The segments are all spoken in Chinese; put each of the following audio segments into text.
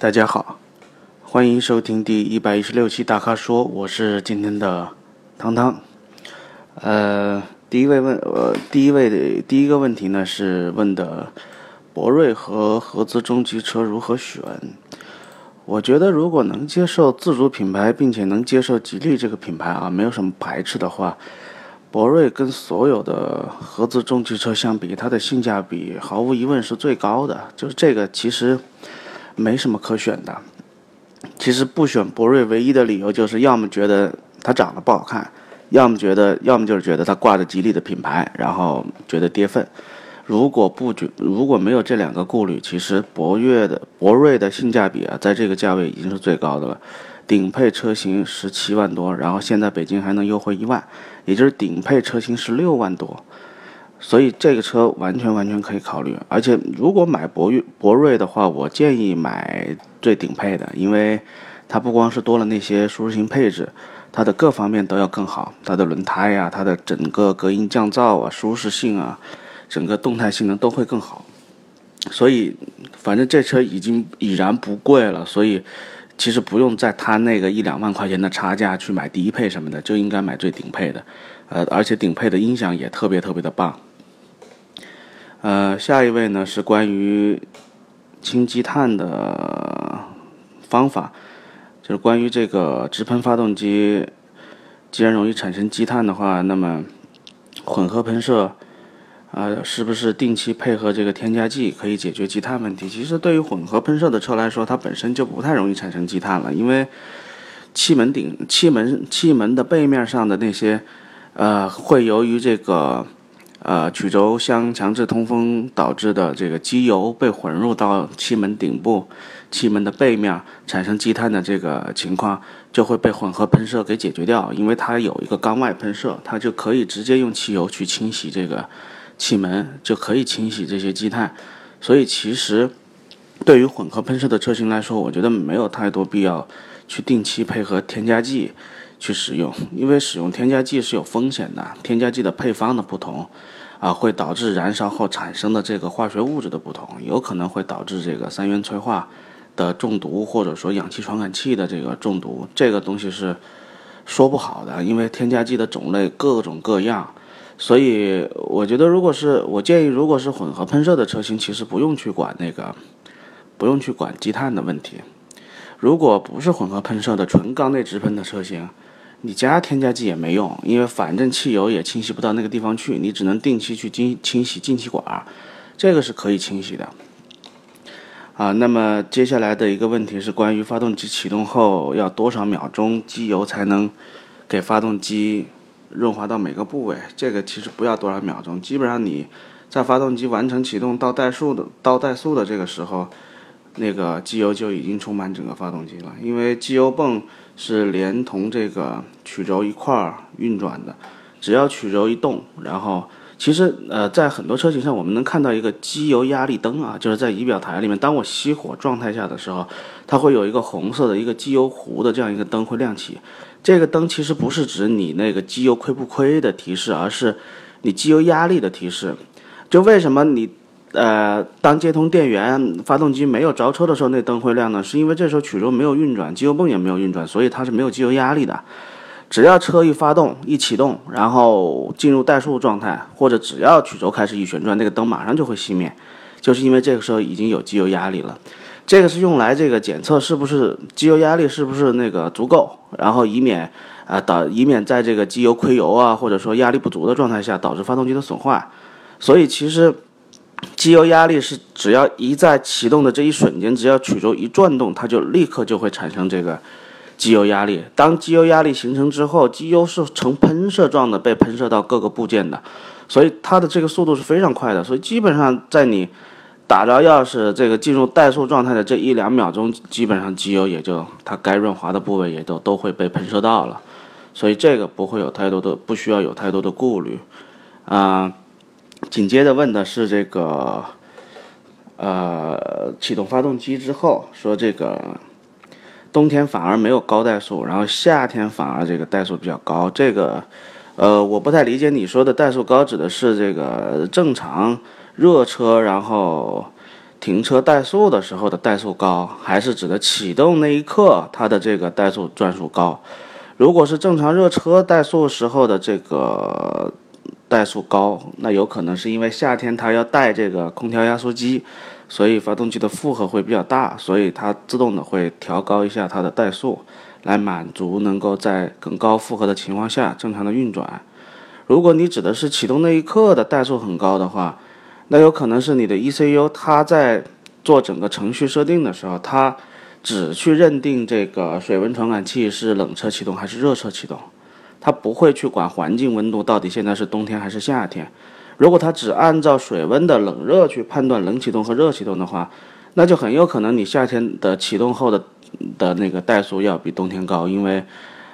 大家好，欢迎收听第一百一十六期大咖说，我是今天的汤汤。呃，第一位问，呃，第一位的第一个问题呢是问的博瑞和合资中级车如何选？我觉得如果能接受自主品牌，并且能接受吉利这个品牌啊，没有什么排斥的话，博瑞跟所有的合资中级车相比，它的性价比毫无疑问是最高的。就是这个其实。没什么可选的，其实不选博瑞唯一的理由就是要么觉得它长得不好看，要么觉得，要么就是觉得它挂着吉利的品牌，然后觉得跌份。如果不觉，如果没有这两个顾虑，其实博越的博瑞的性价比啊，在这个价位已经是最高的了，顶配车型十七万多，然后现在北京还能优惠一万，也就是顶配车型十六万多。所以这个车完全完全可以考虑，而且如果买博越博瑞的话，我建议买最顶配的，因为它不光是多了那些舒适性配置，它的各方面都要更好，它的轮胎呀，它的整个隔音降噪啊，舒适性啊，整个动态性能都会更好。所以反正这车已经已然不贵了，所以其实不用在它那个一两万块钱的差价去买低配什么的，就应该买最顶配的，呃，而且顶配的音响也特别特别的棒。呃，下一位呢是关于清积碳的方法，就是关于这个直喷发动机，既然容易产生积碳的话，那么混合喷射啊，是不是定期配合这个添加剂可以解决积碳问题？其实对于混合喷射的车来说，它本身就不太容易产生积碳了，因为气门顶、气门、气门的背面上的那些呃，会由于这个。呃，曲轴箱强制通风导致的这个机油被混入到气门顶部、气门的背面，产生积碳的这个情况，就会被混合喷射给解决掉。因为它有一个缸外喷射，它就可以直接用汽油去清洗这个气门，就可以清洗这些积碳。所以其实对于混合喷射的车型来说，我觉得没有太多必要去定期配合添加剂。去使用，因为使用添加剂是有风险的。添加剂的配方的不同，啊，会导致燃烧后产生的这个化学物质的不同，有可能会导致这个三元催化的中毒，或者说氧气传感器的这个中毒。这个东西是说不好的，因为添加剂的种类各种各样。所以我觉得，如果是我建议，如果是混合喷射的车型，其实不用去管那个，不用去管积碳的问题。如果不是混合喷射的纯缸内直喷的车型，你加添加剂也没用，因为反正汽油也清洗不到那个地方去，你只能定期去清清洗进气管，这个是可以清洗的。啊，那么接下来的一个问题是关于发动机启动后要多少秒钟机油才能给发动机润滑到每个部位？这个其实不要多少秒钟，基本上你在发动机完成启动到怠速的到怠速的这个时候。那个机油就已经充满整个发动机了，因为机油泵是连同这个曲轴一块儿运转的，只要曲轴一动，然后其实呃在很多车型上我们能看到一个机油压力灯啊，就是在仪表台里面，当我熄火状态下的时候，它会有一个红色的一个机油壶的这样一个灯会亮起，这个灯其实不是指你那个机油亏不亏的提示，而是你机油压力的提示，就为什么你。呃，当接通电源，发动机没有着车的时候，那灯会亮呢，是因为这时候曲轴没有运转，机油泵也没有运转，所以它是没有机油压力的。只要车一发动、一启动，然后进入怠速状态，或者只要曲轴开始一旋转，那个灯马上就会熄灭，就是因为这个时候已经有机油压力了。这个是用来这个检测是不是机油压力是不是那个足够，然后以免啊导以免在这个机油亏油啊，或者说压力不足的状态下导致发动机的损坏。所以其实。机油压力是只要一在启动的这一瞬间，只要曲轴一转动，它就立刻就会产生这个机油压力。当机油压力形成之后，机油是呈喷射状的被喷射到各个部件的，所以它的这个速度是非常快的。所以基本上在你打着钥匙这个进入怠速状态的这一两秒钟，基本上机油也就它该润滑的部位也都都会被喷射到了，所以这个不会有太多的不需要有太多的顾虑，啊。紧接着问的是这个，呃，启动发动机之后，说这个冬天反而没有高怠速，然后夏天反而这个怠速比较高。这个，呃，我不太理解你说的怠速高指的是这个正常热车，然后停车怠速的时候的怠速高，还是指的启动那一刻它的这个怠速转速高？如果是正常热车怠速时候的这个怠速高，那有可能是因为夏天它要带这个空调压缩机，所以发动机的负荷会比较大，所以它自动的会调高一下它的怠速，来满足能够在更高负荷的情况下正常的运转。如果你指的是启动那一刻的怠速很高的话，那有可能是你的 ECU，它在做整个程序设定的时候，它只去认定这个水温传感器是冷车启动还是热车启动，它不会去管环境温度到底现在是冬天还是夏天。如果它只按照水温的冷热去判断冷启动和热启动的话，那就很有可能你夏天的启动后的的那个怠速要比冬天高，因为。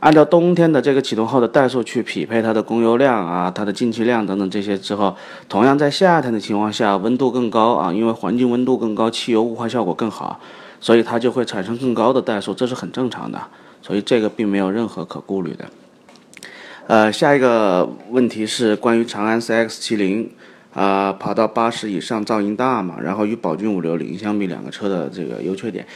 按照冬天的这个启动后的怠速去匹配它的供油量啊，它的进气量等等这些之后，同样在夏天的情况下，温度更高啊，因为环境温度更高，汽油雾化效果更好，所以它就会产生更高的怠速，这是很正常的，所以这个并没有任何可顾虑的。呃，下一个问题是关于长安 CX-70，啊，跑到八十以上噪音大嘛，然后与宝骏五六零相比，两个车的这个优缺点。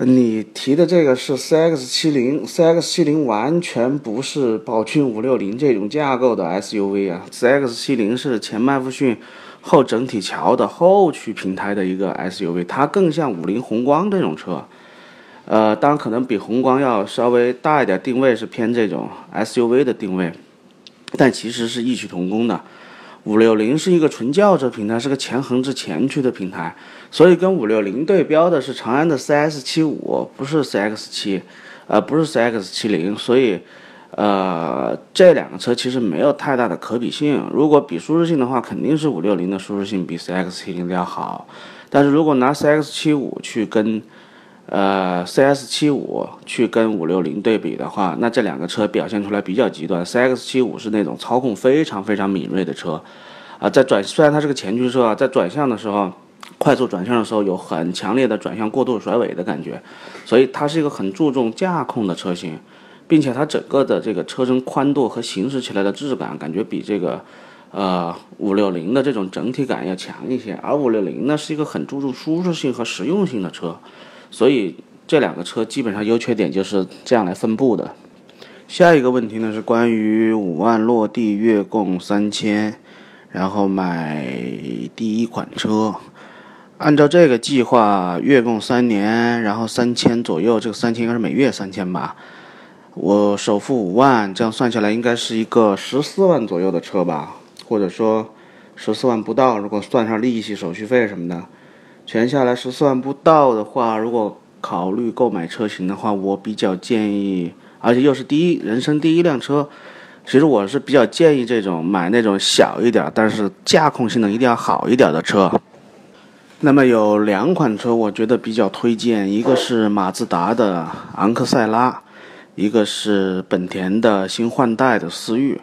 你提的这个是 CX70，CX70 完全不是宝骏五六零这种架构的 SUV 啊，CX70 是前麦弗逊后整体桥的后驱平台的一个 SUV，它更像五菱宏光这种车，呃，当然可能比宏光要稍微大一点，定位是偏这种 SUV 的定位，但其实是异曲同工的。五六零是一个纯轿车平台，是个前横置前驱的平台，所以跟五六零对标的是长安的 CS 七五，不是 CX 七，呃，不是 CX 七零，所以，呃，这两个车其实没有太大的可比性。如果比舒适性的话，肯定是五六零的舒适性比 CX 七零的要好。但是如果拿 CX 七五去跟，呃，CS 七五去跟五六零对比的话，那这两个车表现出来比较极端。CX 七五是那种操控非常非常敏锐的车，啊，在转虽然它是个前驱车啊，在转向的时候，快速转向的时候有很强烈的转向过度甩尾的感觉，所以它是一个很注重驾控的车型，并且它整个的这个车身宽度和行驶起来的质感，感觉比这个，呃，五六零的这种整体感要强一些。而五六零呢，是一个很注重舒适性和实用性的车。所以这两个车基本上优缺点就是这样来分布的。下一个问题呢是关于五万落地月供三千，然后买第一款车。按照这个计划，月供三年，然后三千左右，这个三千应该是每月三千吧。我首付五万，这样算下来应该是一个十四万左右的车吧，或者说十四万不到，如果算上利息、手续费什么的。全下来十四万不到的话，如果考虑购买车型的话，我比较建议，而且又是第一人生第一辆车，其实我是比较建议这种买那种小一点，但是驾控性能一定要好一点的车。那么有两款车，我觉得比较推荐，一个是马自达的昂克赛拉，一个是本田的新换代的思域。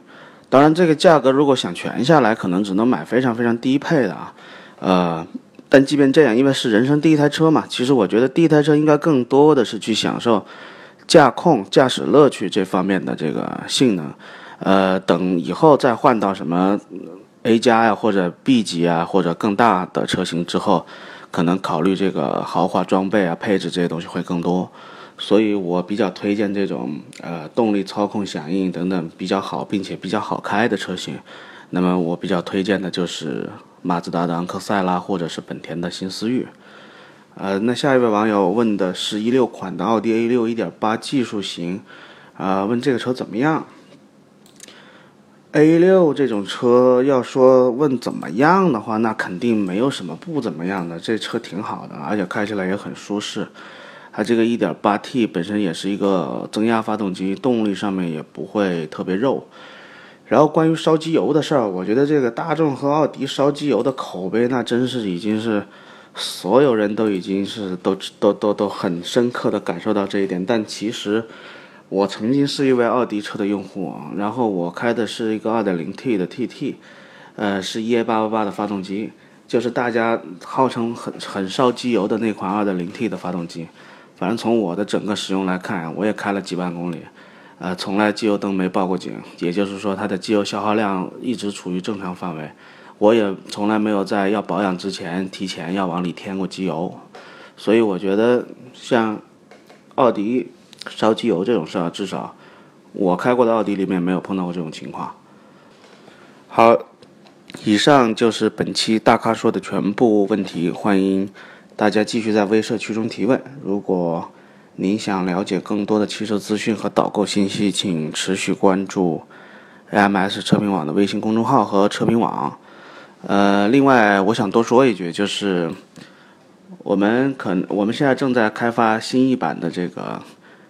当然，这个价格如果想全下来，可能只能买非常非常低配的啊，呃。但即便这样，因为是人生第一台车嘛，其实我觉得第一台车应该更多的是去享受驾控、驾驶乐趣这方面的这个性能。呃，等以后再换到什么 A 加呀，或者 B 级啊，或者更大的车型之后，可能考虑这个豪华装备啊、配置这些东西会更多。所以我比较推荐这种呃动力、操控、响应等等比较好，并且比较好开的车型。那么我比较推荐的就是。马自达的昂克赛拉，或者是本田的新思域。呃，那下一位网友问的是一六款的奥迪 A 六1.8技术型，啊，问这个车怎么样？A 六这种车要说问怎么样的话，那肯定没有什么不怎么样的，这车挺好的，而且开起来也很舒适。它这个 1.8T 本身也是一个增压发动机，动力上面也不会特别肉。然后关于烧机油的事儿，我觉得这个大众和奥迪烧机油的口碑，那真是已经是所有人都已经是都都都都很深刻的感受到这一点。但其实我曾经是一位奥迪车的用户啊，然后我开的是一个 2.0T 的 TT，呃，是 EA888 的发动机，就是大家号称很很烧机油的那款 2.0T 的发动机。反正从我的整个使用来看，我也开了几万公里。呃，从来机油灯没报过警，也就是说它的机油消耗量一直处于正常范围。我也从来没有在要保养之前提前要往里添过机油，所以我觉得像奥迪烧机油这种事儿，至少我开过的奥迪里面没有碰到过这种情况。好，以上就是本期大咖说的全部问题，欢迎大家继续在微社区中提问。如果您想了解更多的汽车资讯和导购信息，请持续关注 AMS 车评网的微信公众号和车评网。呃，另外我想多说一句，就是我们可我们现在正在开发新一版的这个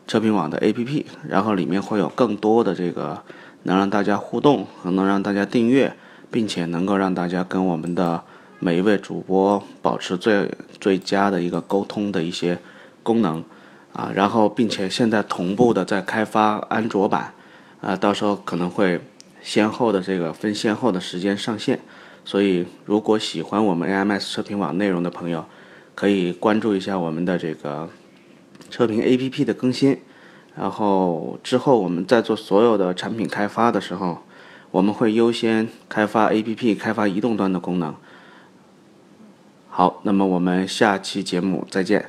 车评网的 APP，然后里面会有更多的这个。能让大家互动，和能让大家订阅，并且能够让大家跟我们的每一位主播保持最最佳的一个沟通的一些功能啊，然后并且现在同步的在开发安卓版啊，到时候可能会先后的这个分先后的时间上线，所以如果喜欢我们 AMS 车评网内容的朋友，可以关注一下我们的这个车评 APP 的更新。然后之后我们在做所有的产品开发的时候，我们会优先开发 APP，开发移动端的功能。好，那么我们下期节目再见。